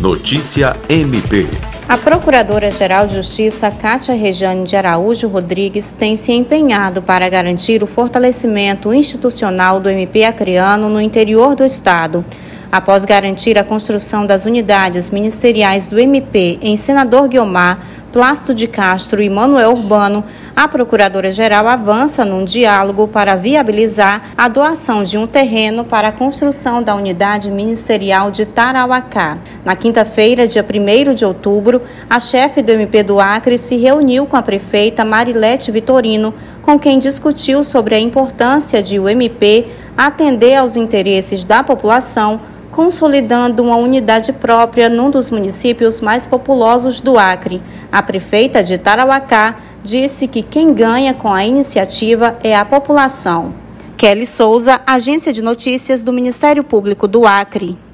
Notícia MP. A Procuradora-Geral de Justiça, Cátia Rejane de Araújo Rodrigues, tem se empenhado para garantir o fortalecimento institucional do MP acreano no interior do Estado. Após garantir a construção das unidades ministeriais do MP em Senador Guiomar, Plácido de Castro e Manuel Urbano, a Procuradora-Geral avança num diálogo para viabilizar a doação de um terreno para a construção da unidade ministerial de Tarauacá. Na quinta-feira, dia 1 de outubro, a chefe do MP do Acre se reuniu com a prefeita Marilete Vitorino, com quem discutiu sobre a importância de o MP atender aos interesses da população consolidando uma unidade própria num dos municípios mais populosos do Acre. A prefeita de Tarauacá disse que quem ganha com a iniciativa é a população. Kelly Souza, Agência de Notícias do Ministério Público do Acre.